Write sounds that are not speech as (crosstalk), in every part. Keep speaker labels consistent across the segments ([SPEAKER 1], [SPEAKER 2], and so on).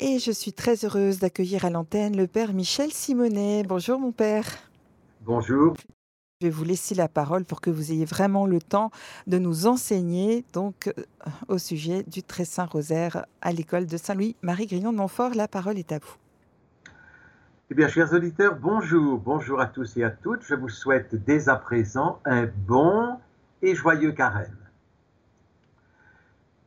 [SPEAKER 1] Et je suis très heureuse d'accueillir à l'antenne le Père Michel Simonet. Bonjour mon Père.
[SPEAKER 2] Bonjour.
[SPEAKER 1] Je vais vous laisser la parole pour que vous ayez vraiment le temps de nous enseigner donc euh, au sujet du très saint rosaire à l'école de Saint-Louis. Marie Grillon de Montfort, la parole est à vous.
[SPEAKER 2] Eh bien, chers auditeurs, bonjour, bonjour à tous et à toutes. Je vous souhaite dès à présent un bon et joyeux carême.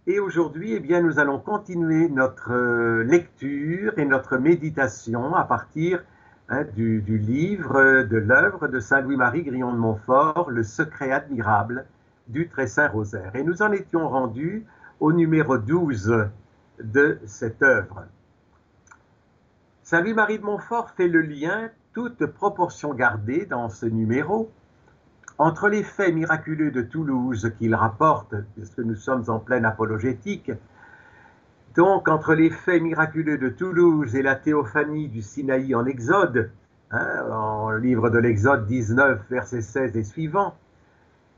[SPEAKER 2] Et aujourd'hui, eh nous allons continuer notre euh, lecture et notre méditation à partir hein, du, du, livre de l'œuvre de Saint Louis-Marie Grillon de Montfort, Le secret admirable du très saint rosaire. Et nous en étions rendus au numéro 12 de cette œuvre. Saint Louis-Marie de Montfort fait le lien, toute proportion gardée dans ce numéro, entre les faits miraculeux de Toulouse qu'il rapporte, puisque nous sommes en pleine apologétique, donc entre les faits miraculeux de Toulouse et la théophanie du Sinaï en Exode, hein, en livre de l'Exode 19, versets 16 et suivants,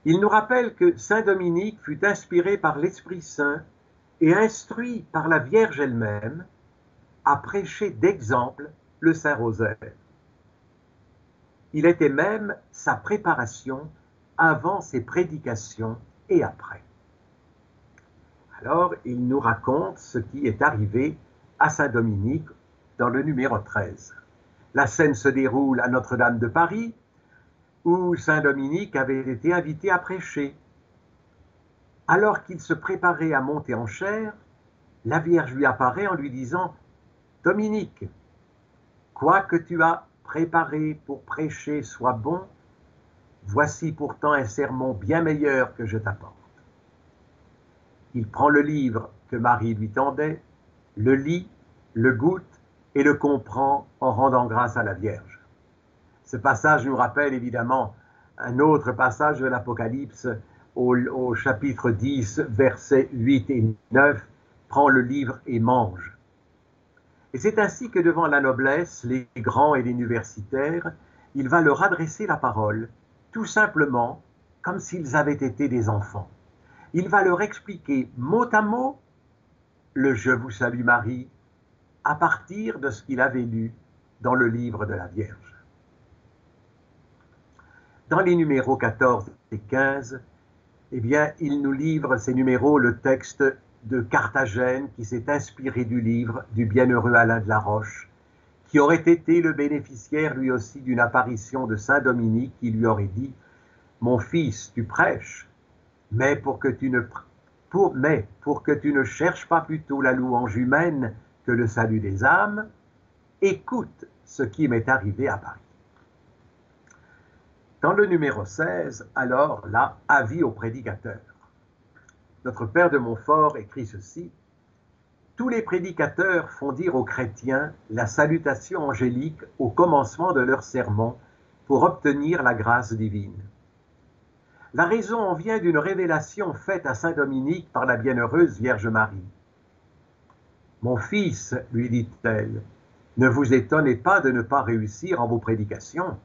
[SPEAKER 2] il nous rappelle que Saint Dominique fut inspiré par l'Esprit Saint et instruit par la Vierge elle-même à prêcher d'exemple le Saint Rosaire. Il était même sa préparation avant ses prédications et après. Alors, il nous raconte ce qui est arrivé à Saint-Dominique dans le numéro 13. La scène se déroule à Notre-Dame de Paris, où Saint-Dominique avait été invité à prêcher. Alors qu'il se préparait à monter en chair, la Vierge lui apparaît en lui disant Dominique, quoi que tu as préparé pour prêcher soit bon, voici pourtant un sermon bien meilleur que je t'apporte. Il prend le livre que Marie lui tendait, le lit, le goûte et le comprend en rendant grâce à la Vierge. Ce passage nous rappelle évidemment un autre passage de l'Apocalypse au, au, chapitre 10, versets 8 et 9. Prends le livre et mange. Et c'est ainsi que devant la noblesse, les grands et l'universitaire, il va leur adresser la parole, tout simplement comme s'ils avaient été des enfants. Il va leur expliquer mot à mot le Je vous salue Marie à partir de ce qu'il avait lu dans le livre de la Vierge. Dans les numéros 14 et 15, eh bien, il nous livre ces numéros le texte de Carthagène qui s'est inspiré du livre du bienheureux Alain de la Roche, qui aurait été le bénéficiaire lui aussi d'une apparition de Saint Dominique qui lui aurait dit Mon fils, tu prêches, mais pour que tu ne mais pour que tu ne cherches pas plutôt la louange humaine que le salut des âmes, écoute ce qui m'est arrivé à Paris. Dans le numéro 16, alors là, avis au prédicateur notre Père de Montfort écrit ceci. Tous les prédicateurs font dire aux chrétiens la salutation angélique au commencement de leur sermon pour obtenir la grâce divine. La raison en vient d'une révélation faite à Saint Dominique par la bienheureuse Vierge Marie. Mon fils, lui dit-elle, ne vous étonnez pas de ne pas réussir en vos prédications,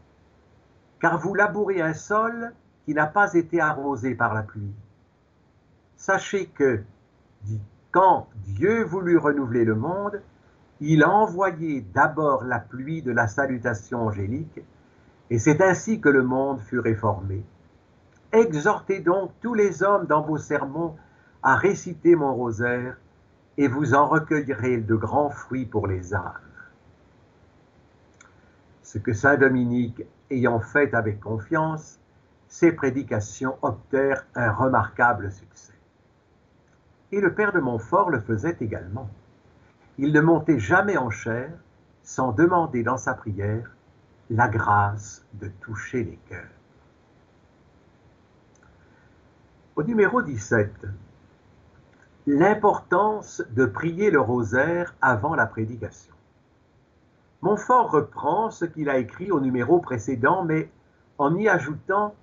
[SPEAKER 2] car vous labourez un sol qui n'a pas été arrosé par la pluie sachez que quand Dieu voulut renouveler le monde, il a envoyé d'abord la pluie de la salutation angélique, et c'est ainsi que le monde fut réformé. Exhortez donc tous les hommes dans vos sermons à réciter mon rosaire, et vous en recueillerez de grands fruits pour les âmes. Ce que Saint Dominique ayant fait avec confiance, ses prédications obtinrent un remarquable succès. Et le père de Montfort le faisait également. Il ne montait jamais en chair sans demander dans sa prière la grâce de toucher les cœurs. Au numéro 17, l'importance de prier le rosaire avant la prédication. Montfort reprend ce qu'il a écrit au numéro précédent, mais en y ajoutant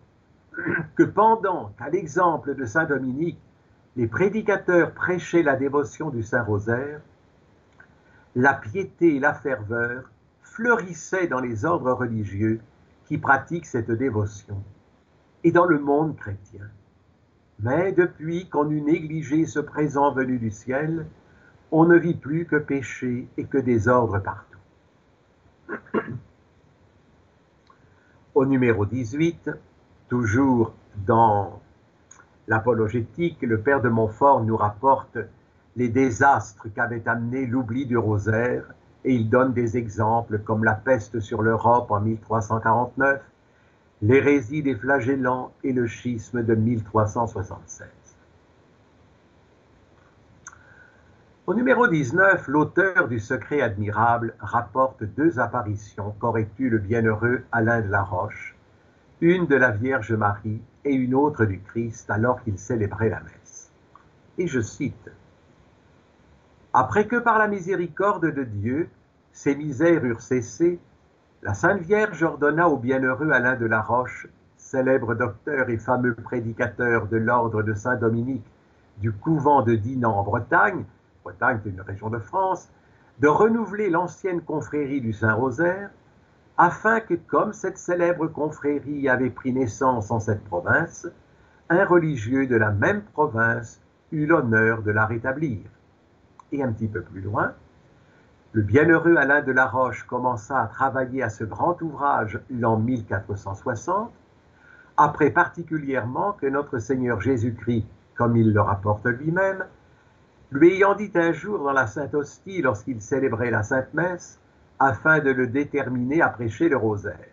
[SPEAKER 2] que pendant qu'à l'exemple de Saint Dominique, les prédicateurs prêchaient la dévotion du Saint-Rosaire, la piété et la ferveur fleurissaient dans les ordres religieux qui pratiquent cette dévotion et dans le monde chrétien. Mais depuis qu'on eut négligé ce présent venu du ciel, on ne vit plus que péché et que désordre partout. (clears throat) Au numéro 18, toujours dans l'apologétique, le père de Montfort nous rapporte les désastres qu'avait amené l'oubli du rosaire et il donne des exemples comme la peste sur l'Europe en 1349, l'hérésie des flagellants et le schisme de 1376. Au numéro 19, l'auteur du Secret admirable rapporte deux apparitions qu'aurait eues le bienheureux Alain de la Roche, une de la Vierge Marie et une autre du Christ alors qu'il célébrait la messe. Et je cite Après que par la miséricorde de Dieu, ces misères eurent cessé, la Sainte Vierge ordonna au bienheureux Alain de la Roche, célèbre docteur et fameux prédicateur de l'ordre de Saint-Dominique du couvent de Dinan en Bretagne, Bretagne est région de France, de renouveler l'ancienne confrérie du Saint-Rosaire, afin que, comme cette célèbre confrérie avait pris naissance en cette province, un religieux de la même province eut l'honneur de la rétablir. Et un petit peu plus loin, le bienheureux Alain de la Roche commença à travailler à ce grand ouvrage l'an 1460, après particulièrement que notre Seigneur Jésus-Christ, comme il le rapporte lui-même, lui ayant dit un jour dans la Sainte Hostie lorsqu'il célébrait la Sainte Messe, afin de le déterminer à prêcher le rosaire.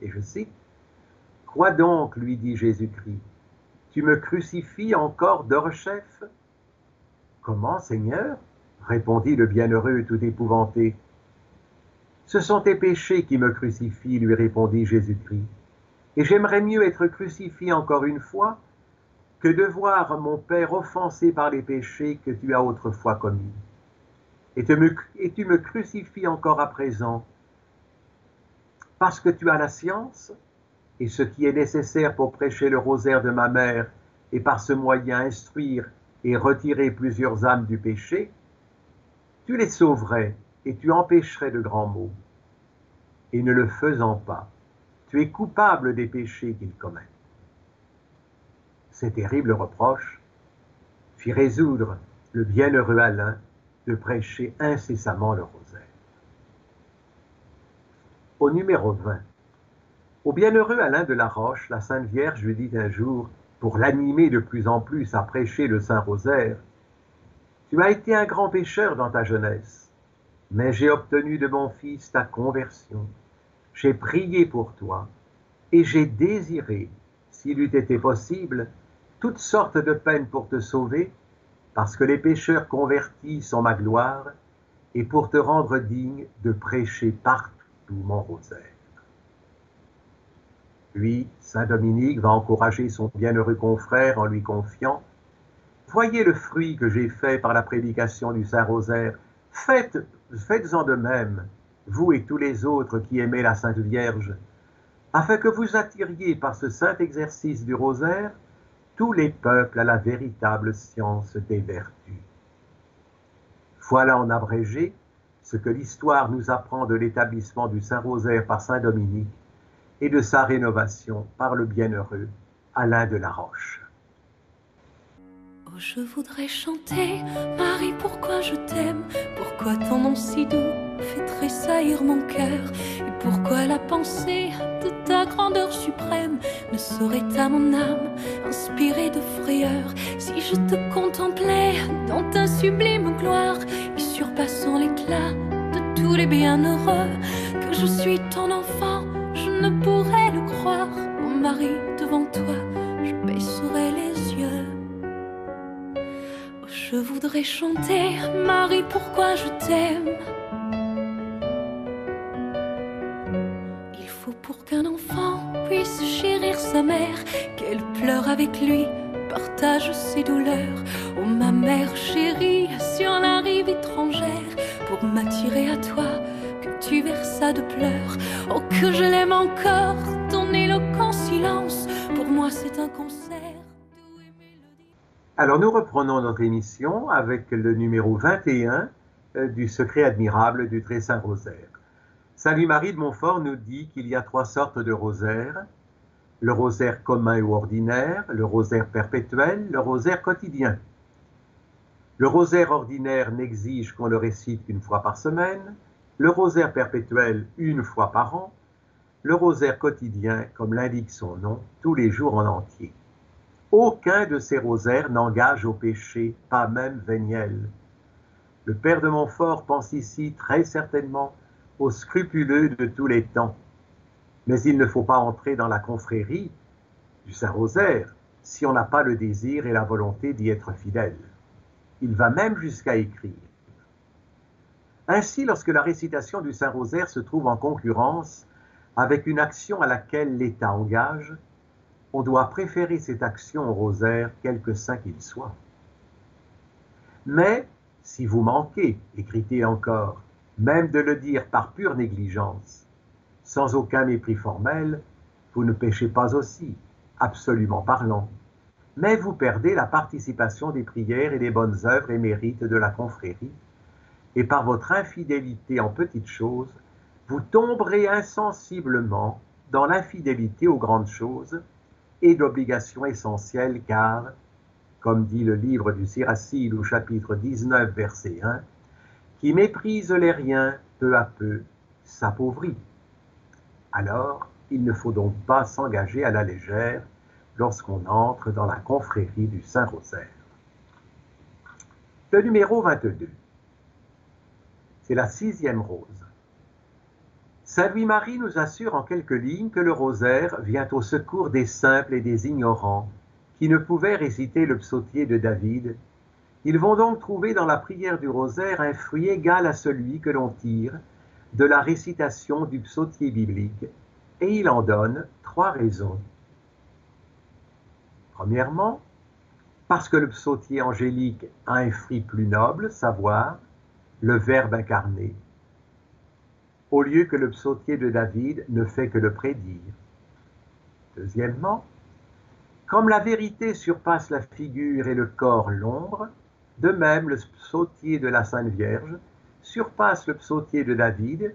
[SPEAKER 2] Et je cite, Quoi donc, lui dit Jésus-Christ, tu me crucifies encore d'or-chef Comment, Seigneur? répondit le bienheureux tout épouvanté. Ce sont tes péchés qui me crucifient, lui répondit Jésus-Christ, et j'aimerais mieux être crucifié encore une fois que de voir mon Père offensé par les péchés que tu as autrefois commis. Et, tu me crucifies encore à présent parce que tu as la science et ce qui est nécessaire pour prêcher le rosaire de ma mère et par ce moyen instruire et retirer plusieurs âmes du péché, tu les sauverais et tu empêcherais de grands maux. Et ne le faisant pas, tu es coupable des péchés qu'ils commettent ces terribles reproches fit résoudre le bienheureux Alain de prêcher incessamment le rosaire. Au numéro 20, au bienheureux Alain de la Roche, la Sainte Vierge lui dit un jour, pour l'animer de plus en plus à prêcher le Saint Rosaire, Tu as été un grand pécheur dans ta jeunesse, mais j'ai obtenu de mon Fils ta conversion. J'ai prié pour toi, et j'ai désiré, s'il eût été possible, toutes sortes de peines pour te sauver, parce que les pécheurs convertis sont ma gloire, et pour te rendre digne de prêcher partout mon rosaire. Puis, Saint Dominique va encourager son bienheureux confrère en lui confiant Voyez le fruit que j'ai fait par la prédication du Saint Rosaire. Faites, faites-en de même, vous et tous les autres qui aimez la Sainte Vierge, afin que vous attiriez par ce saint exercice du Rosaire tous les peuples à la véritable science des vertus. Voilà en abrégé ce que l'histoire nous apprend de l'établissement du Saint-Rosaire par Saint Dominique et de sa rénovation par le bienheureux Alain de la Roche.
[SPEAKER 3] Oh, je voudrais chanter, Marie, pourquoi je t'aime, pourquoi ton nom si doux? Fait tressaillir mon cœur, et pourquoi la pensée de ta grandeur suprême ne saurait à mon âme inspirer de frayeur? Si je te contemplais dans ta sublime gloire et surpassant l'éclat de tous les bienheureux que je suis ton enfant, je ne pourrais le croire, mon mari devant toi, je baisserai les yeux. Oh, je voudrais chanter, Marie, pourquoi je t'aime? Avec lui, partage ses douleurs. Oh ma mère chérie, sur la rive étrangère, pour m'attirer à toi, que tu versas de pleurs. Oh que je l'aime encore, ton éloquent silence, pour moi c'est un concert.
[SPEAKER 2] Alors nous reprenons notre émission avec le numéro 21 euh, du Secret admirable du Très Saint Rosaire. Salut Marie de Montfort nous dit qu'il y a trois sortes de rosaires. Le rosaire commun ou ordinaire, le rosaire perpétuel, le rosaire quotidien. Le rosaire ordinaire n'exige qu'on le récite qu'une fois par semaine, le rosaire perpétuel une fois par an, le rosaire quotidien, comme l'indique son nom, tous les jours en entier. Aucun de ces rosaires n'engage au péché, pas même Véniel. Le père de Montfort pense ici très certainement aux scrupuleux de tous les temps. Mais il ne faut pas entrer dans la confrérie du Saint-Rosaire si on n'a pas le désir et la volonté d'y être fidèle. Il va même jusqu'à écrire. Ainsi, lorsque la récitation du Saint-Rosaire se trouve en concurrence avec une action à laquelle l'État engage, on doit préférer cette action au rosaire, quelque saint qu'il soit. Mais si vous manquez, écrit-il encore, même de le dire par pure négligence, sans aucun mépris formel, vous ne péchez pas aussi, absolument parlant, mais vous perdez la participation des prières et des bonnes œuvres et mérites de la confrérie, et par votre infidélité en petites choses, vous tomberez insensiblement dans l'infidélité aux grandes choses et d'obligations essentielles, car, comme dit le livre du Siracide au chapitre 19, verset 1, qui méprise les riens peu à peu s'appauvrit. Alors, il ne faut donc pas s'engager à la légère lorsqu'on entre dans la confrérie du Saint-Rosaire. Le numéro 22, c'est la sixième rose. Saint Louis-Marie nous assure en quelques lignes que le rosaire vient au secours des simples et des ignorants qui ne pouvaient réciter le psautier de David. Ils vont donc trouver dans la prière du rosaire un fruit égal à celui que l'on tire de la récitation du psautier biblique, et il en donne trois raisons. Premièrement, parce que le psautier angélique a un fruit plus noble, savoir le Verbe incarné, au lieu que le psautier de David ne fait que le prédire. Deuxièmement, comme la vérité surpasse la figure et le corps l'ombre, de même le psautier de la Sainte Vierge surpasse le psautier de David,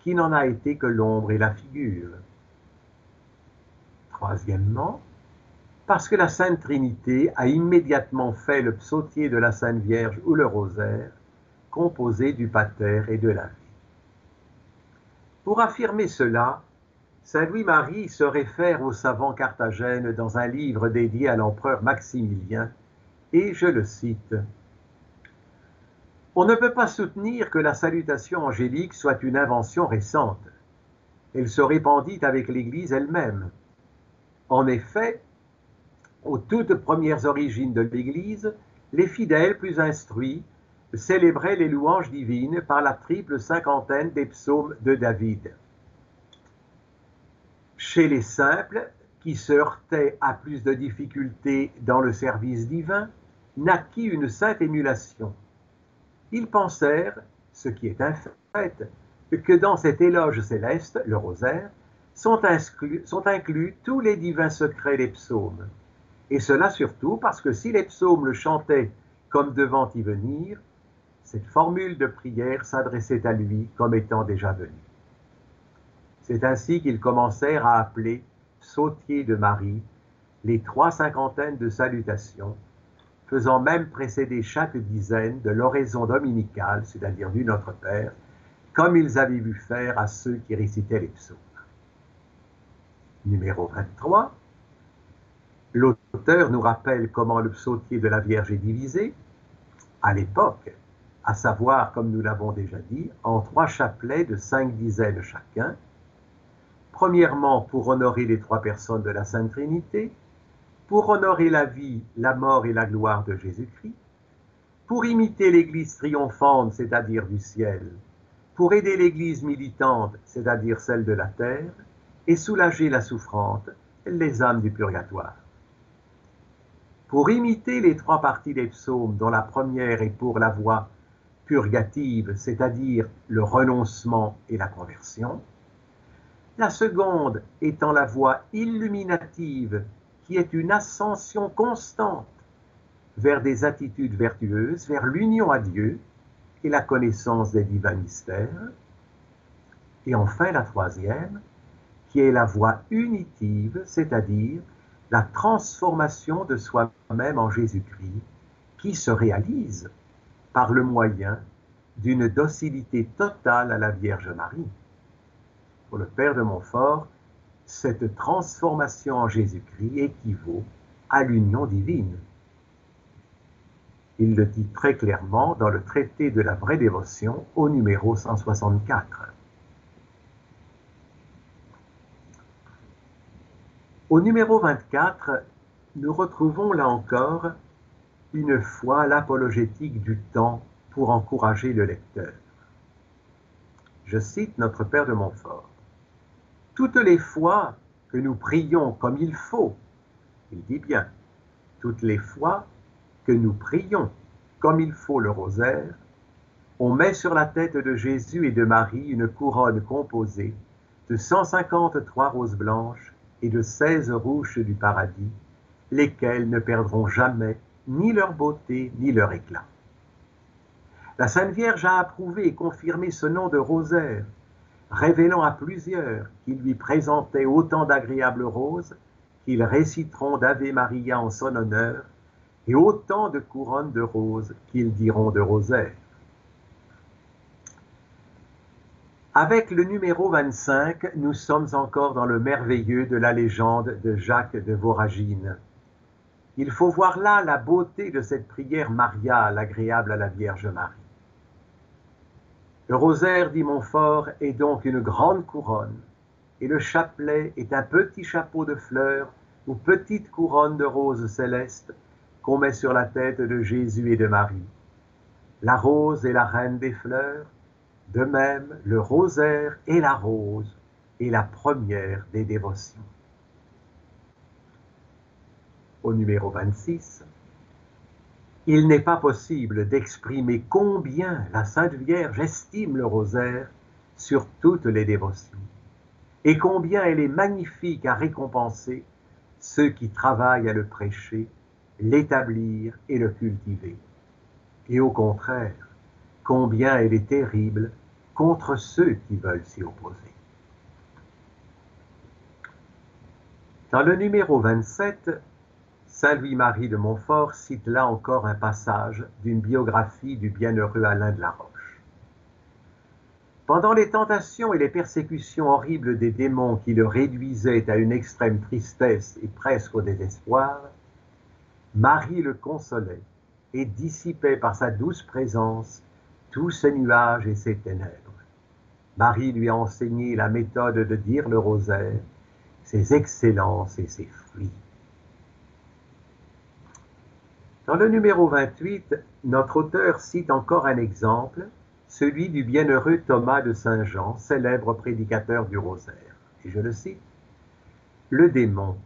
[SPEAKER 2] qui n'en a été que l'ombre et la figure. Troisièmement, parce que la Sainte Trinité a immédiatement fait le psautier de la Sainte Vierge ou le rosaire, composé du pater et de la vie. Pour affirmer cela, Saint Louis-Marie se réfère au savant carthagène dans un livre dédié à l'empereur Maximilien, et je le cite. On ne peut pas soutenir que la salutation angélique soit une invention récente. Elle se répandit avec l'Église elle-même. En effet, aux toutes premières origines de l'Église, les fidèles plus instruits célébraient les louanges divines par la triple cinquantaine des psaumes de David. Chez les simples, qui se heurtaient à plus de difficultés dans le service divin, naquit une sainte émulation. Ils pensèrent, ce qui est un fait, que dans cet éloge céleste, le rosaire, sont inclus, tous les divins secrets des psaumes. Et cela surtout parce que si les psaumes le chantaient comme devant y venir, cette formule de prière s'adressait à lui comme étant déjà venu. C'est ainsi qu'ils commencèrent à appeler sautier de Marie les trois cinquantaines de salutations, faisant même précéder chaque dizaine de l'oraison dominicale, c'est-à-dire du Notre Père, comme ils avaient vu faire à ceux qui récitaient les psaumes. Numéro 23. L'auteur nous rappelle comment le psautier de la Vierge est divisé. À l'époque, à savoir, comme nous l'avons déjà dit, en trois chapelets de cinq dizaines chacun. Premièrement, pour honorer les trois personnes de la Sainte Trinité, pour honorer la vie, la mort et la gloire de Jésus-Christ, pour imiter l'Église triomphante, c'est-à-dire du ciel, pour aider l'Église militante, c'est-à-dire celle de la terre, et soulager la souffrante, les âmes du purgatoire. Pour imiter les trois parties des psaumes, dont la première est pour la voix purgative, c'est-à-dire le renoncement et la conversion. La seconde étant la voie illuminative, qui est une ascension constante vers des attitudes vertueuses, vers l'union à Dieu et la connaissance des divins mystères. Et enfin la troisième, qui est la voie unitive, c'est-à-dire la transformation de soi-même en Jésus-Christ, qui se réalise par le moyen d'une docilité totale à la Vierge Marie. Pour le Père de Montfort, cette transformation en Jésus-Christ équivaut à l'union divine. Il le dit très clairement dans le traité de la vraie dévotion au numéro 164. Au numéro 24, nous retrouvons là encore une fois l'apologétique du temps pour encourager le lecteur. Je cite notre Père de Montfort. Toutes les fois que nous prions comme il faut, il dit bien, toutes les fois que nous prions comme il faut le rosaire, on met sur la tête de Jésus et de Marie une couronne composée de 153 roses blanches et de 16 rouches du paradis, lesquelles ne perdront jamais ni leur beauté ni leur éclat. La Sainte Vierge a approuvé et confirmé ce nom de rosaire, révélant à plusieurs qui lui présentaient autant d'agréables roses qu'ils réciteront d'Ave Maria en son honneur, et autant de couronnes de roses qu'ils diront de rosaire. Avec le numéro 25, nous sommes encore dans le merveilleux de la légende de Jacques de Voragine. Il faut voir là la beauté de cette prière mariale agréable à la Vierge Marie. Le rosaire, dit Montfort, est donc une grande couronne, et le chapelet est un petit chapeau de fleurs ou petite couronne de roses célestes qu'on met sur la tête de Jésus et de Marie. La rose est la reine des fleurs, de même le rosaire et la rose est la première des dévotions. Au numéro 26, il n'est pas possible d'exprimer combien la Sainte Vierge estime le rosaire sur toutes les dévotions, et combien elle est magnifique à récompenser ceux qui travaillent à le prêcher, l'établir et le cultiver. Et au contraire, combien elle est terrible contre ceux qui veulent s'y opposer. Dans le numéro 27, Saint Louis-Marie de Montfort cite là encore un passage d'une biographie du bienheureux Alain de la Roche. Pendant les tentations et les persécutions horribles des démons qui le réduisaient à une extrême tristesse et presque au désespoir, Marie le consolait et dissipait par sa douce présence tous ces nuages et ces ténèbres. Marie lui a enseigné la méthode de dire le rosaire, ses excellences et ses fruits. Dans le numéro 28, notre auteur cite encore un exemple, celui du bienheureux Thomas de Saint-Jean, célèbre prédicateur du rosaire. Et je le cite, Le démon,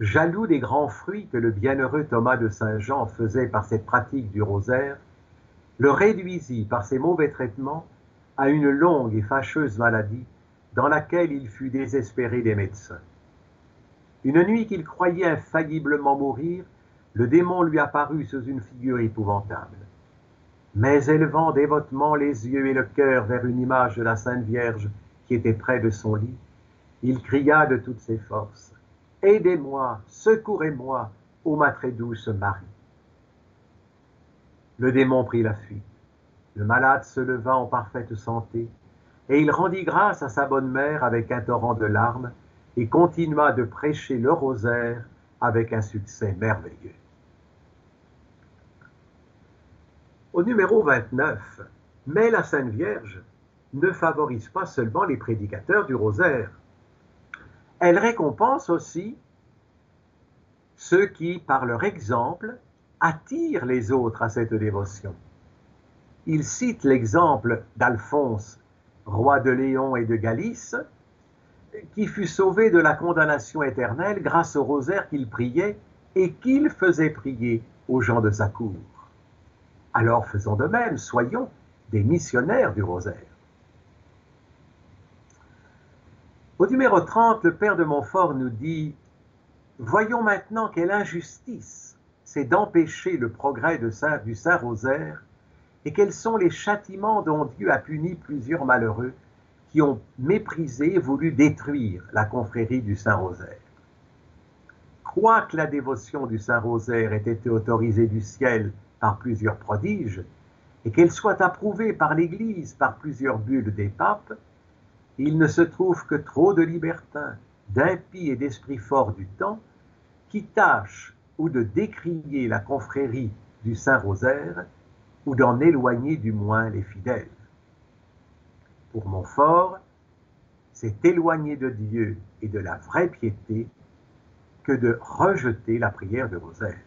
[SPEAKER 2] jaloux des grands fruits que le bienheureux Thomas de Saint-Jean faisait par cette pratique du rosaire, le réduisit par ses mauvais traitements à une longue et fâcheuse maladie dans laquelle il fut désespéré des médecins. Une nuit qu'il croyait infailliblement mourir, le démon lui apparut sous une figure épouvantable. Mais élevant dévotement les yeux et le cœur vers une image de la Sainte Vierge qui était près de son lit, il cria de toutes ses forces Aidez-moi, secourez-moi, ô ma très douce Marie. Le démon prit la fuite. Le malade se leva en parfaite santé, et il rendit grâce à sa bonne mère avec un torrent de larmes, et continua de prêcher le rosaire avec un succès merveilleux. Au numéro 29, mais la Sainte Vierge ne favorise pas seulement les prédicateurs du rosaire. Elle récompense aussi ceux qui, par leur exemple, attirent les autres à cette dévotion. Il cite l'exemple d'Alphonse, roi de Léon et de Galice, qui fut sauvé de la condamnation éternelle grâce au rosaire qu'il priait et qu'il faisait prier aux gens de sa cour. Alors faisons de même, soyons des missionnaires du rosaire. Au numéro 30, le Père de Montfort nous dit Voyons maintenant quelle injustice c'est d'empêcher le progrès du Saint-Rosaire et quels sont les châtiments dont Dieu a puni plusieurs malheureux qui ont méprisé et voulu détruire la confrérie du Saint-Rosaire. Quoique la dévotion du Saint-Rosaire ait été autorisée du ciel par plusieurs prodiges, et qu'elle soit approuvée par l'Église, par plusieurs bulles des papes, il ne se trouve que trop de libertins, d'impies et d'esprits forts du temps qui tâchent ou de décrier la confrérie du Saint-Rosaire ou d'en éloigner du moins les fidèles. Pour Montfort, c'est éloigner de Dieu et de la vraie piété que de rejeter la prière de rosaire.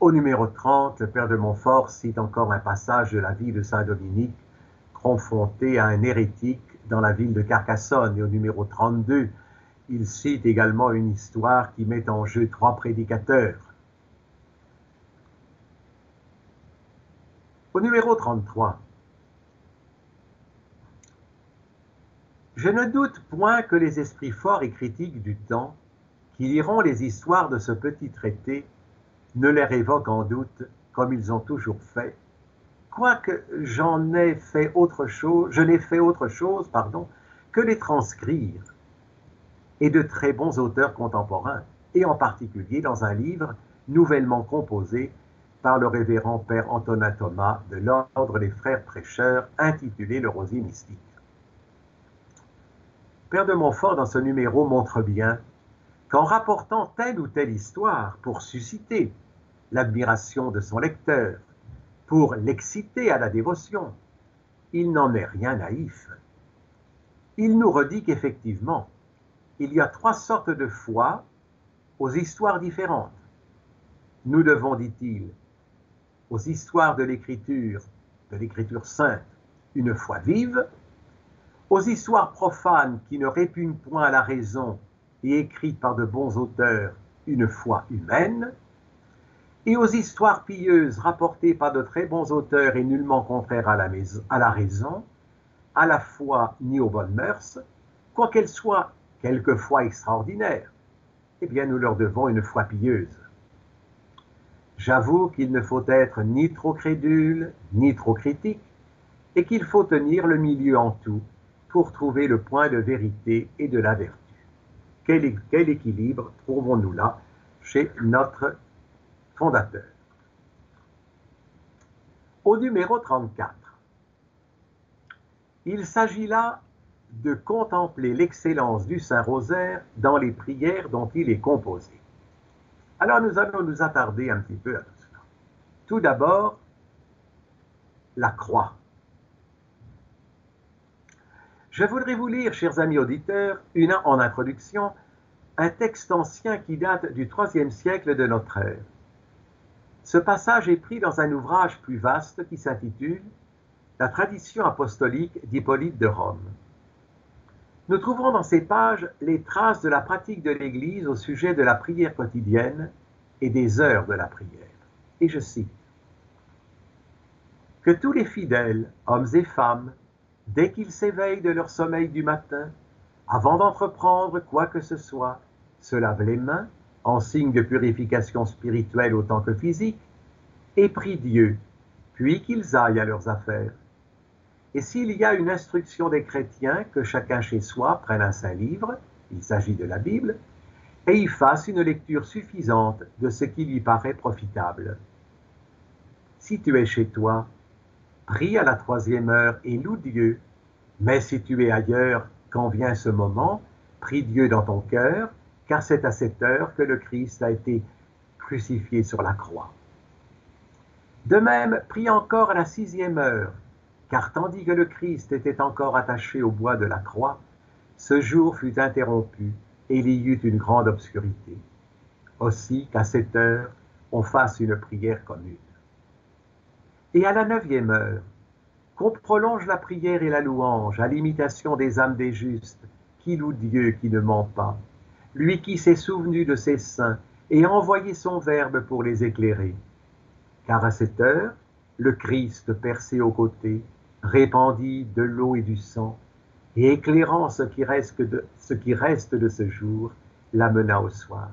[SPEAKER 2] Au numéro 30, le père de Montfort cite encore un passage de la vie de Saint Dominique confronté à un hérétique dans la ville de Carcassonne. Et au numéro 32, il cite également une histoire qui met en jeu trois prédicateurs. Au numéro 33, je ne doute point que les esprits forts et critiques du temps, qui liront les histoires de ce petit traité, ne les révoquent en doute comme ils ont toujours fait, quoique j'en ai fait autre chose, je n'ai fait autre chose, pardon, que les transcrire, et de très bons auteurs contemporains, et en particulier dans un livre nouvellement composé par le révérend Père Antonin Thomas de l'Ordre des Frères Prêcheurs, intitulé Le Rosier Mystique. Père de Montfort, dans ce numéro, montre bien qu'en rapportant telle ou telle histoire pour susciter l'admiration de son lecteur, pour l'exciter à la dévotion, il n'en est rien naïf. Il nous redit qu'effectivement, il y a trois sortes de foi aux histoires différentes. Nous devons, dit-il, aux histoires de l'écriture, de l'écriture sainte, une foi vive, aux histoires profanes qui ne répugnent point à la raison et écrites par de bons auteurs, une foi humaine, et aux histoires pieuses rapportées par de très bons auteurs et nullement contraires à la, raison, à la foi ni aux bonnes mœurs, quoiqu'elles soient quelquefois extraordinaires, eh bien nous leur devons une foi pieuse. J'avoue qu'il ne faut être ni trop crédule, ni trop critique, et qu'il faut tenir le milieu en tout pour trouver le point de vérité et de la vertu. Quel, équilibre trouvons-nous là chez notre fondateur? Au numéro 34, il s'agit là de contempler l'excellence du Saint-Rosaire dans les prières dont il est composé. Alors nous allons nous attarder un petit peu à tout cela. Tout d'abord, la croix. Je voudrais vous lire, chers amis auditeurs, une, en introduction, un texte ancien qui date du IIIe siècle de notre ère. Ce passage est pris dans un ouvrage plus vaste qui s'intitule La tradition apostolique d'Hippolyte de Rome. Nous trouvons dans ces pages les traces de la pratique de l'Église au sujet de la prière quotidienne et des heures de la prière. Et je cite Que tous les fidèles, hommes et femmes, dès qu'ils s'éveillent de leur sommeil du matin, avant d'entreprendre quoi que ce soit, se lavent les mains en signe de purification spirituelle autant que physique, et prient Dieu, puis qu'ils aillent à leurs affaires. Et s'il y a une instruction des chrétiens que chacun chez soi prenne un saint livre, il s'agit de la Bible, et y fasse une lecture suffisante de ce qui lui paraît profitable. Si tu es chez toi, prie à la troisième heure et loue Dieu, mais si tu es ailleurs quand vient ce moment, prie Dieu dans ton cœur, car c'est à cette heure que le Christ a été crucifié sur la croix. De même, prie encore à la sixième heure, car tandis que le Christ était encore attaché au bois de la croix, ce jour fut interrompu et il y eut une grande obscurité. Aussi qu'à cette heure, on fasse une prière commune. Et à la neuvième heure, qu'on prolonge la prière et la louange à l'imitation des âmes des justes, qui loue Dieu qui ne ment pas, lui qui s'est souvenu de ses saints et a envoyé son Verbe pour les éclairer. Car à cette heure, le Christ percé aux côtés, répandit de l'eau et du sang, et éclairant ce qui reste de ce, qui reste de ce jour, l'amena au soir.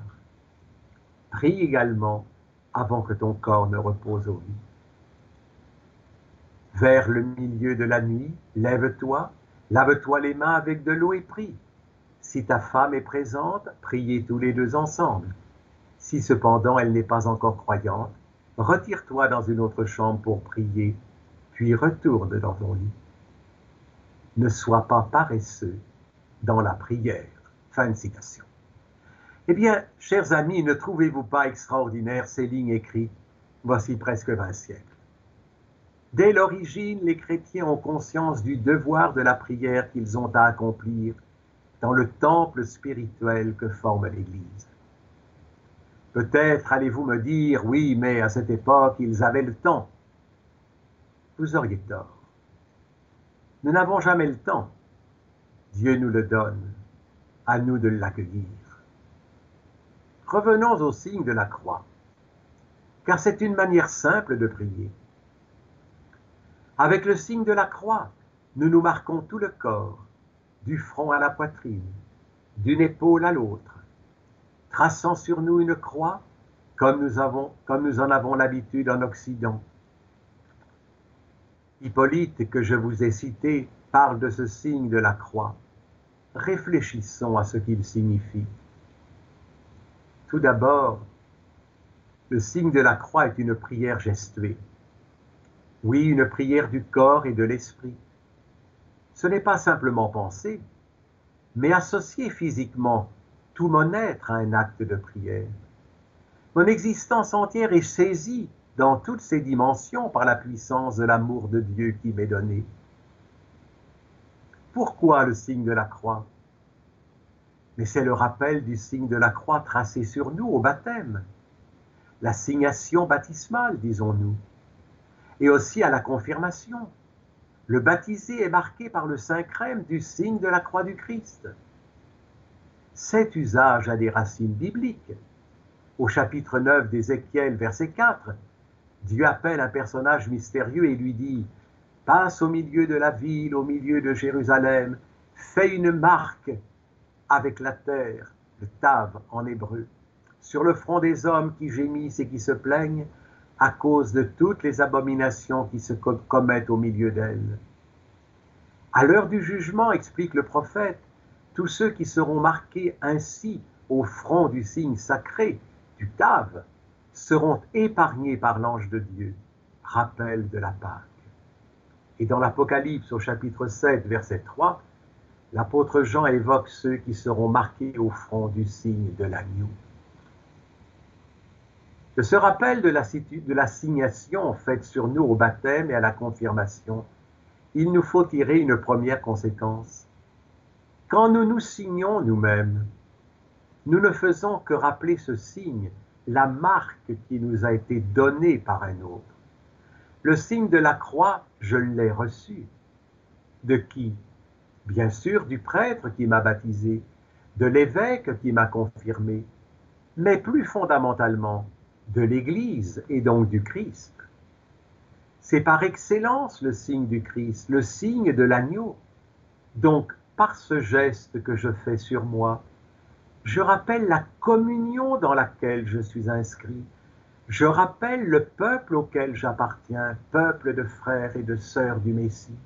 [SPEAKER 2] Prie également avant que ton corps ne repose au lit. Vers le milieu de la nuit, lève-toi, lave-toi les mains avec de l'eau et prie. Si ta femme est présente, priez tous les deux ensemble. Si cependant elle n'est pas encore croyante, retire-toi dans une autre chambre pour prier, puis retourne dans ton lit. Ne sois pas paresseux dans la prière. Fin de citation. Eh bien, chers amis, ne trouvez-vous pas extraordinaire ces lignes écrites? Voici presque vingt siècles Dès l'origine, les chrétiens ont conscience du devoir de la prière qu'ils ont à accomplir dans le temple spirituel que forme l'Église. Peut-être allez-vous me dire, oui, mais à cette époque, ils avaient le temps. Vous auriez tort. Nous n'avons jamais le temps. Dieu nous le donne, à nous de l'accueillir. Revenons au signe de la croix, car c'est une manière simple de prier. Avec le signe de la croix, nous nous marquons tout le corps, du front à la poitrine, d'une épaule à l'autre, traçant sur nous une croix comme nous, en avons l'habitude en Occident. Hippolyte, que je vous ai cité, parle de ce signe de la croix. Réfléchissons à ce qu'il signifie. Tout d'abord, le signe de la croix est une prière gestuée. Oui, une prière du corps et de l'esprit. Ce n'est pas simplement penser, mais associer physiquement tout mon être à un acte de prière. Mon existence entière est saisie dans toutes ses dimensions par la puissance de l'amour de Dieu qui m'est donné. Pourquoi le signe de la croix? Mais c'est le rappel du signe de la croix tracé sur nous au baptême, l'assignation baptismale, disons-nous et aussi à la confirmation. Le baptisé est marqué par le saint crème du signe de la croix du Christ. Cet usage a des racines bibliques. Au chapitre 9 d'Ézéchiel, verset 4, Dieu appelle un personnage mystérieux et lui dit Passe au milieu de la ville, au milieu de Jérusalem, fais une marque avec la terre, le tav en hébreu, sur le front des hommes qui gémissent et qui se plaignent, à cause de toutes les abominations qui se commettent au milieu d'elle. À l'heure du jugement, explique le prophète, tous ceux qui seront marqués ainsi au front du signe sacré, du Tav, seront épargnés par l'ange de Dieu, rappel de la Pâque. Et dans l'Apocalypse au chapitre 7, verset 3, l'apôtre Jean évoque ceux qui seront marqués au front du signe de l'agneau. De ce rappel de l'assignation faite sur nous au baptême et à la confirmation, il nous faut tirer une première conséquence. Quand nous nous signons nous-mêmes, nous ne faisons que rappeler ce signe, la marque qui nous a été donnée par un autre. Le signe de la croix, je l'ai reçu. De qui? Bien sûr du prêtre qui m'a baptisé, de l'évêque qui m'a confirmé, mais plus fondamentalement de l'Église et donc du Christ. C'est par excellence le signe du Christ, le signe de l'agneau. Donc, par ce geste que je fais sur moi, je rappelle la communion dans laquelle je suis inscrit. Je rappelle le peuple auquel j'appartiens, peuple de frères et de sœurs du Messie,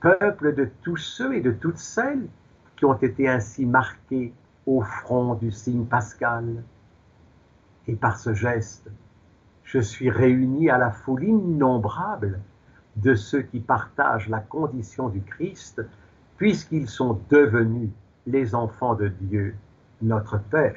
[SPEAKER 2] peuple de tous ceux et de toutes celles qui ont été ainsi marqués au front du signe pascal. Et par ce geste, je suis réuni à la foule innombrable de ceux qui partagent la condition du Christ, puisqu'ils sont devenus les enfants de Dieu, notre Père.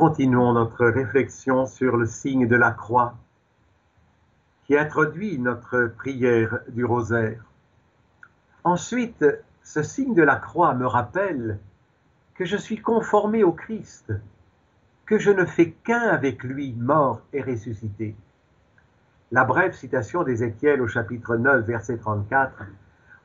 [SPEAKER 2] Continuons notre réflexion sur le signe de la croix qui introduit notre prière du rosaire. Ensuite, ce signe de la croix me rappelle que je suis conformé au Christ, que je ne fais qu'un avec lui, mort et ressuscité. La brève citation d'Ézéchiel au chapitre 9, verset 34,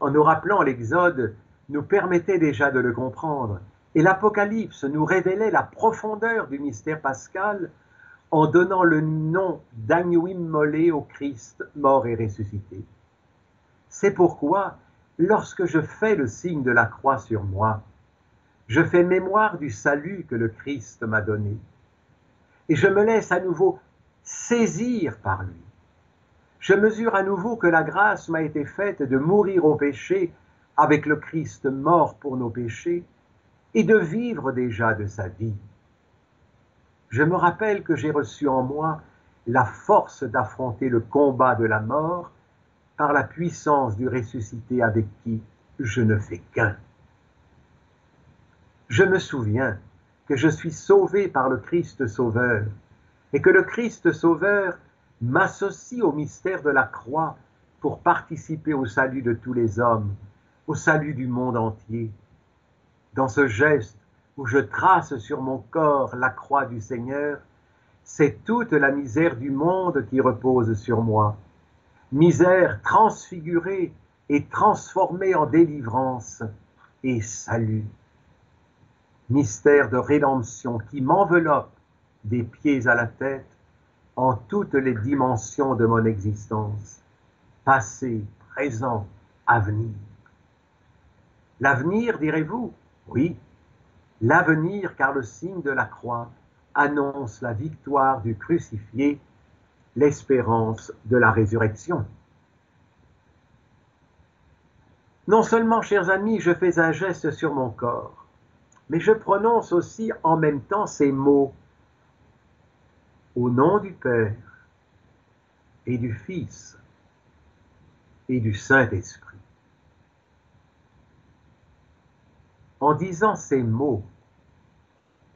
[SPEAKER 2] en nous rappelant l'Exode, nous permettait déjà de le comprendre. Et l'Apocalypse nous révélait la profondeur du mystère pascal en donnant le nom d'agneau immolé au Christ mort et ressuscité. C'est pourquoi, lorsque je fais le signe de la croix sur moi, je fais mémoire du salut que le Christ m'a donné, et je me laisse à nouveau saisir par lui. Je mesure à nouveau que la grâce m'a été faite de mourir au péché avec le Christ mort pour nos péchés, et de vivre déjà de sa vie. Je me rappelle que j'ai reçu en moi la force d'affronter le combat de la mort par la puissance du ressuscité avec qui je ne fais qu'un. Je me souviens que je suis sauvé par le Christ Sauveur et que le Christ Sauveur m'associe au mystère de la croix pour participer au salut de tous les hommes, au salut du monde entier dans ce geste où je trace sur mon corps la croix du Seigneur, c'est toute la misère du monde qui repose sur moi. Misère transfigurée et transformée en délivrance et salut. Mystère de rédemption qui m'enveloppe des pieds à la tête en toutes les dimensions de mon existence, passé, présent, avenir. L'avenir, direz-vous, oui, l'avenir, car le signe de la croix annonce la victoire du crucifié, l'espérance de la résurrection. Non seulement, chers amis, je fais un geste sur mon corps, mais je prononce aussi en même temps ces mots au nom du Père et du Fils et du Saint-Esprit. En disant ces mots,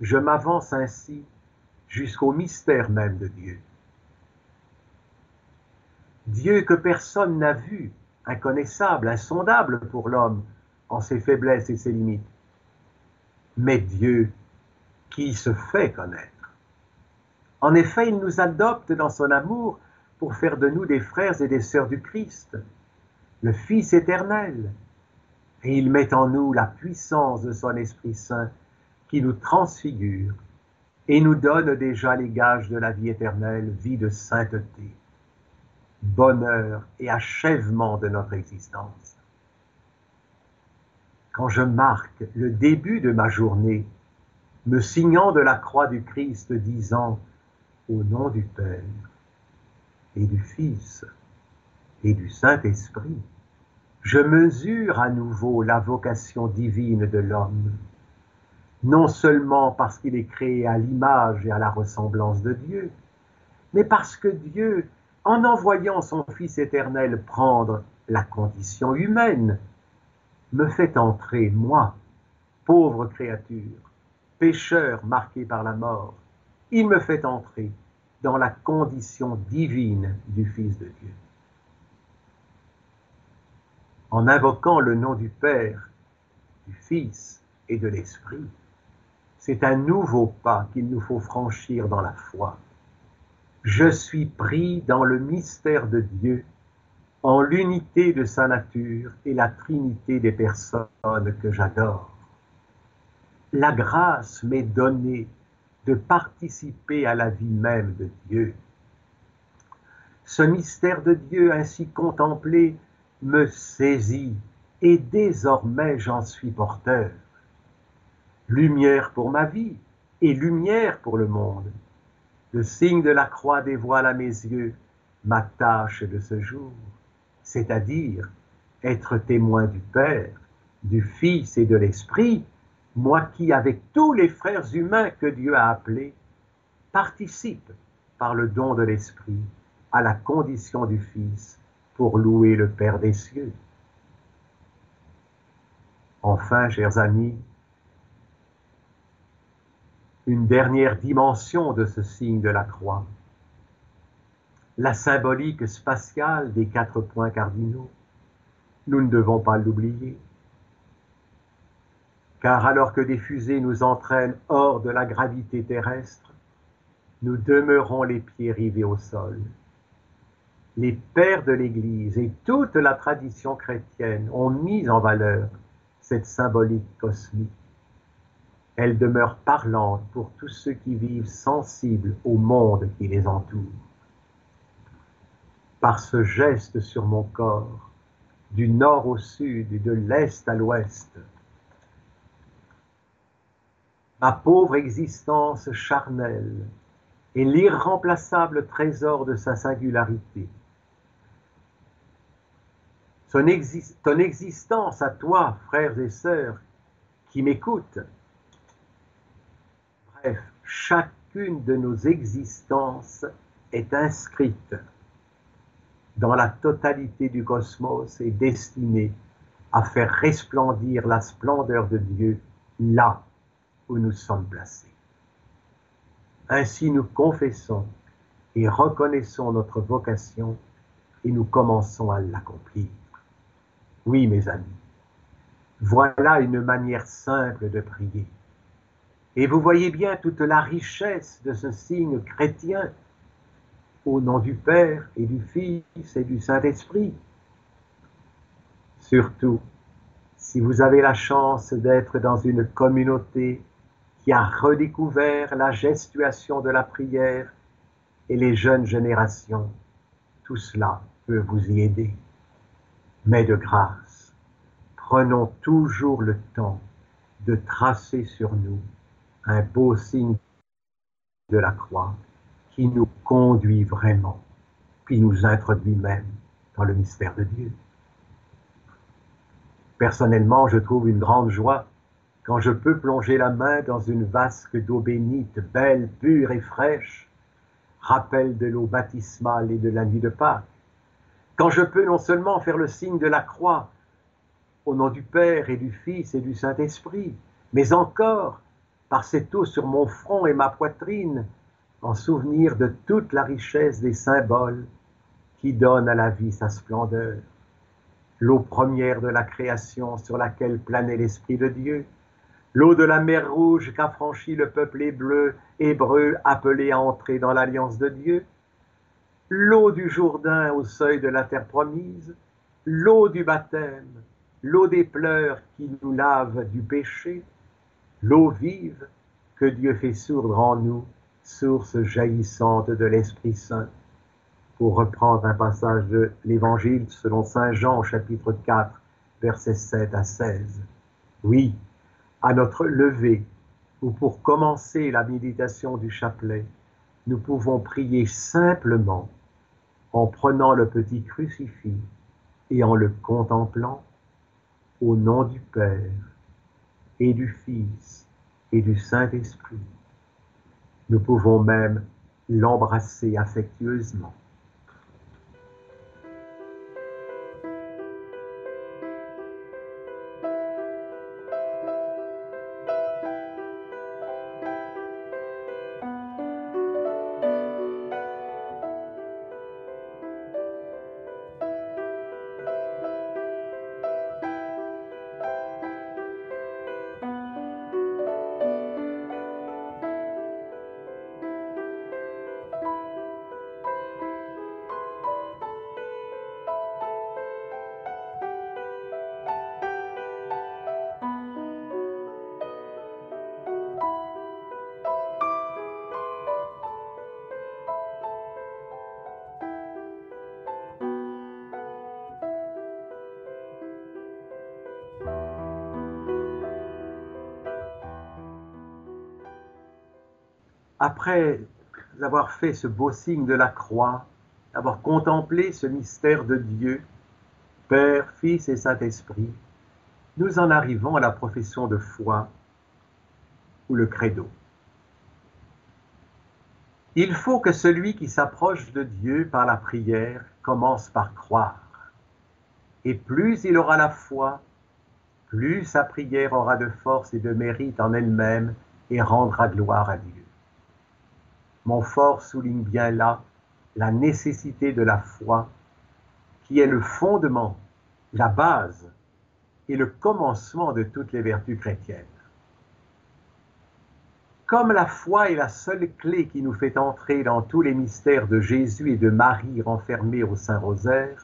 [SPEAKER 2] je m'avance ainsi jusqu'au mystère même de Dieu. Dieu que personne n'a vu, inconnaissable, insondable pour l'homme en ses faiblesses et ses limites, mais Dieu qui se fait connaître. En effet, il nous adopte dans son amour pour faire de nous des frères et des sœurs du Christ, le Fils éternel, et il met en nous la puissance de son Esprit Saint qui nous transfigure et nous donne déjà les gages de la vie éternelle, vie de sainteté, bonheur et achèvement de notre existence. Quand je marque le début de ma journée, me signant de la croix du Christ, disant au nom du Père et du Fils et du Saint-Esprit, je mesure à nouveau la vocation divine de l'homme, non seulement parce qu'il est créé à l'image et à la ressemblance de Dieu, mais parce que Dieu, en envoyant son Fils éternel prendre la condition humaine, me fait entrer, moi, pauvre créature, pécheur marqué par la mort, il me fait entrer dans la condition divine du Fils de Dieu en invoquant le nom du Père, du Fils et de l'Esprit. C'est un nouveau pas qu'il nous faut franchir dans la foi. Je suis pris dans le mystère de Dieu, en l'unité de sa nature et la trinité des personnes que j'adore. La grâce m'est donnée de participer à la vie même de Dieu. Ce mystère de Dieu ainsi contemplé me saisit et désormais j'en suis porteur. Lumière pour ma vie et lumière pour le monde. Le signe de la croix dévoile à mes yeux ma tâche de ce jour, c'est-à-dire être témoin du Père, du Fils et de l'Esprit, moi qui, avec tous les frères humains que Dieu a appelés, participe par le don de l'Esprit à la condition du Fils pour louer le Père des cieux. Enfin, chers amis, une dernière dimension de ce signe de la croix, la symbolique spatiale des quatre points cardinaux. Nous ne devons pas l'oublier. Car alors que des fusées nous entraînent hors de la gravité terrestre, nous demeurons les pieds rivés au sol. Les pères de l'Église et toute la tradition chrétienne ont mis en valeur cette symbolique cosmique. Elle demeure parlante pour tous ceux qui vivent sensibles au monde qui les entoure. Par ce geste sur mon corps, du nord au sud et de l'est à l'ouest, ma pauvre existence charnelle et l'irremplaçable trésor de sa singularité. Ton existence à toi, frères et sœurs, qui m'écoutent. Bref, chacune de nos existences est inscrite dans la totalité du cosmos et destinée à faire resplendir la splendeur de Dieu là où nous sommes placés. Ainsi nous confessons et reconnaissons notre vocation et nous commençons à l'accomplir. Oui, mes amis, voilà une manière simple de prier. Et vous voyez bien toute la richesse de ce signe chrétien au nom du Père et du Fils et du Saint-Esprit. Surtout, si vous avez la chance d'être dans une communauté qui a redécouvert la gestuation de la prière et les jeunes générations. Tout cela peut vous y aider. Mais de grâce, prenons toujours le temps de tracer sur nous un beau signe de la croix qui nous conduit vraiment, qui nous introduit même dans le mystère de Dieu. Personnellement, je trouve une grande joie quand je peux plonger la main dans une vasque d'eau bénite, belle, pure et fraîche, rappel de l'eau baptismale et de la nuit de Pâques, quand je peux non seulement faire le signe de la croix au nom du Père et du Fils et du Saint-Esprit, mais encore par cette eau sur mon front et ma poitrine, en souvenir de toute la richesse des symboles qui donnent à la vie sa splendeur. L'eau première de la création sur laquelle planait l'Esprit de Dieu, l'eau de la mer Rouge qu'a franchi le peuple hébreu, hébreu appelé à entrer dans l'alliance de Dieu, l'eau du Jourdain au seuil de la terre promise, l'eau du baptême, l'eau des pleurs qui nous lave du péché, l'eau vive que Dieu fait sourdre en nous, source jaillissante de l'Esprit Saint. Pour reprendre un passage de l'Évangile selon Saint Jean chapitre 4, versets 7 à 16. Oui, à notre lever ou pour commencer la méditation du chapelet, nous pouvons prier simplement en prenant le petit crucifix et en le contemplant au nom du Père et du Fils et du Saint-Esprit. Nous pouvons même l'embrasser affectueusement. Après avoir fait ce beau signe de la croix, avoir contemplé ce mystère de Dieu, Père, Fils et Saint-Esprit, nous en arrivons à la profession de foi ou le credo. Il faut que celui qui s'approche de Dieu par la prière commence par croire. Et plus il aura la foi, plus sa prière aura de force et de mérite en elle-même et rendra gloire à Dieu. Montfort souligne bien là la nécessité de la foi qui est le fondement, la base et le commencement de toutes les vertus chrétiennes. Comme la foi est la seule clé qui nous fait entrer dans tous les mystères de Jésus et de Marie renfermés au Saint-Rosaire,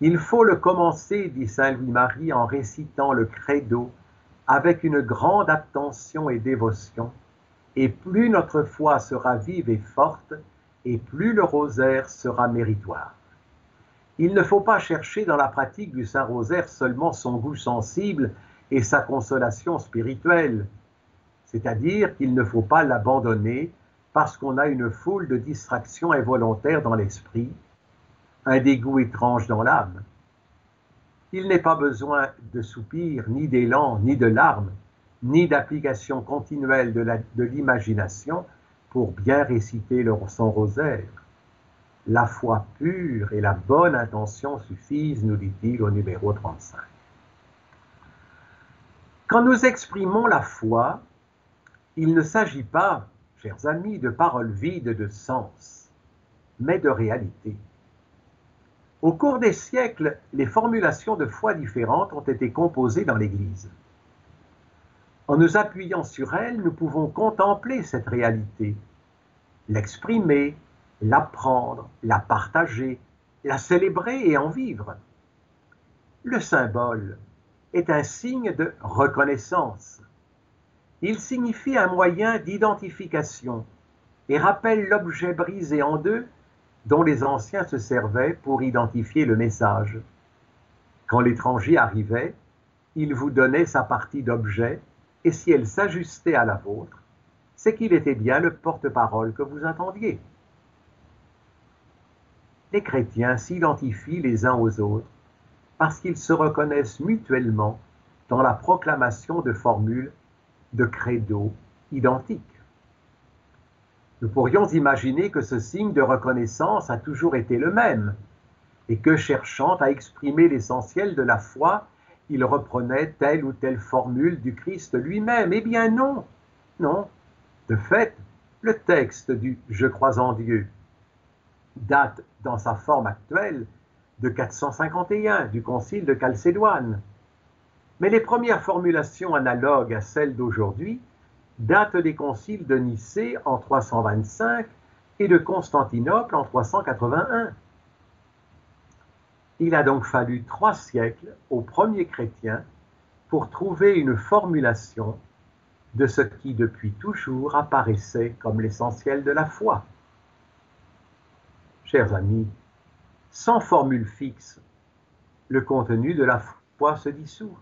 [SPEAKER 2] il faut le commencer, dit Saint Louis-Marie, en récitant le credo avec une grande attention et dévotion, et plus notre foi sera vive et forte, et plus le rosaire sera méritoire. Il ne faut pas chercher dans la pratique du Saint-Rosaire seulement son goût sensible et sa consolation spirituelle, c'est-à-dire qu'il ne faut pas l'abandonner parce qu'on a une foule de distractions involontaires dans l'esprit, un dégoût étrange dans l'âme. Il n'est pas besoin de soupirs, ni d'élan, ni de larmes, ni d'application continuelle de l'imagination pour bien réciter le, son rosaire. La foi pure et la bonne intention suffisent, nous dit-il au numéro 35. Quand nous exprimons la foi, il ne s'agit pas, chers amis, de paroles vides de sens, mais de réalité. Au cours des siècles, les formulations de foi différentes ont été composées dans l'Église. En nous appuyant sur elles, nous pouvons contempler cette réalité, l'exprimer, l'apprendre, la partager, la célébrer et en vivre. Le symbole est un signe de reconnaissance, il signifie un moyen d'identification et rappelle l'objet brisé en deux dont les anciens se servaient pour identifier le message. Quand l'étranger arrivait, il vous donnait sa partie d'objet, et si elle s'ajustait à la vôtre, c'est qu'il était bien le porte-parole que vous attendiez. Les chrétiens s'identifient les uns aux autres parce qu'ils se reconnaissent mutuellement dans la proclamation de formules de credo identiques. Nous pourrions imaginer que ce signe de reconnaissance a toujours été le même et que cherchant à exprimer l'essentiel de la foi, il reprenait telle ou telle formule du Christ lui-même. Eh bien non, non. De fait, le texte du Je crois en Dieu date dans sa forme actuelle de 451 du Concile de Chalcédoine. Mais les premières formulations analogues à celles d'aujourd'hui datent des conciles de Nicée en 325 et de Constantinople en 381. Il a donc fallu trois siècles aux premiers chrétiens pour trouver une formulation de ce qui depuis toujours apparaissait comme l'essentiel de la foi. Chers amis, sans formule fixe, le contenu de la foi se dissout.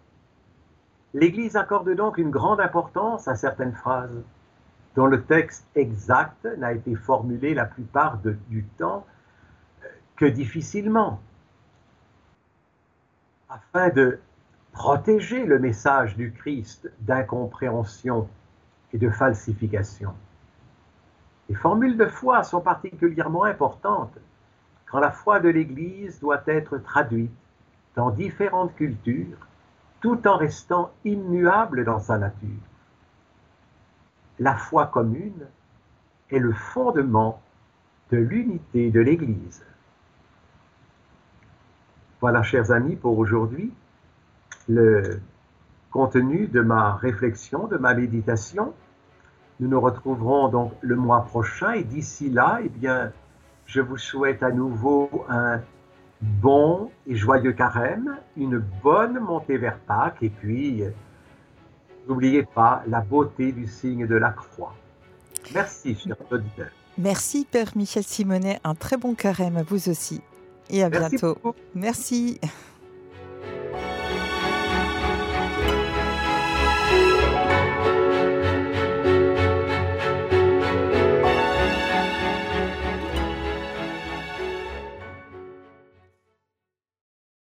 [SPEAKER 2] L'Église accorde donc une grande importance à certaines phrases, dont le texte exact n'a été formulé la plupart du temps que difficilement, afin de protéger le message du Christ d'incompréhension et de falsification. Les formules de foi sont particulièrement importantes quand la foi de l'Église doit être traduite dans différentes cultures tout en restant immuable dans sa nature. La foi commune est le fondement de l'unité de l'Église. Voilà, chers amis, pour aujourd'hui, le contenu de ma réflexion, de ma méditation. Nous nous retrouverons donc le mois prochain et d'ici là, eh bien, je vous souhaite à nouveau un bon et joyeux carême, une bonne montée vers Pâques et puis n'oubliez pas la beauté du signe de la croix. Merci, cher auditeur.
[SPEAKER 1] Merci, Père Michel Simonet. Un très bon carême à vous aussi. Et à bientôt. Merci.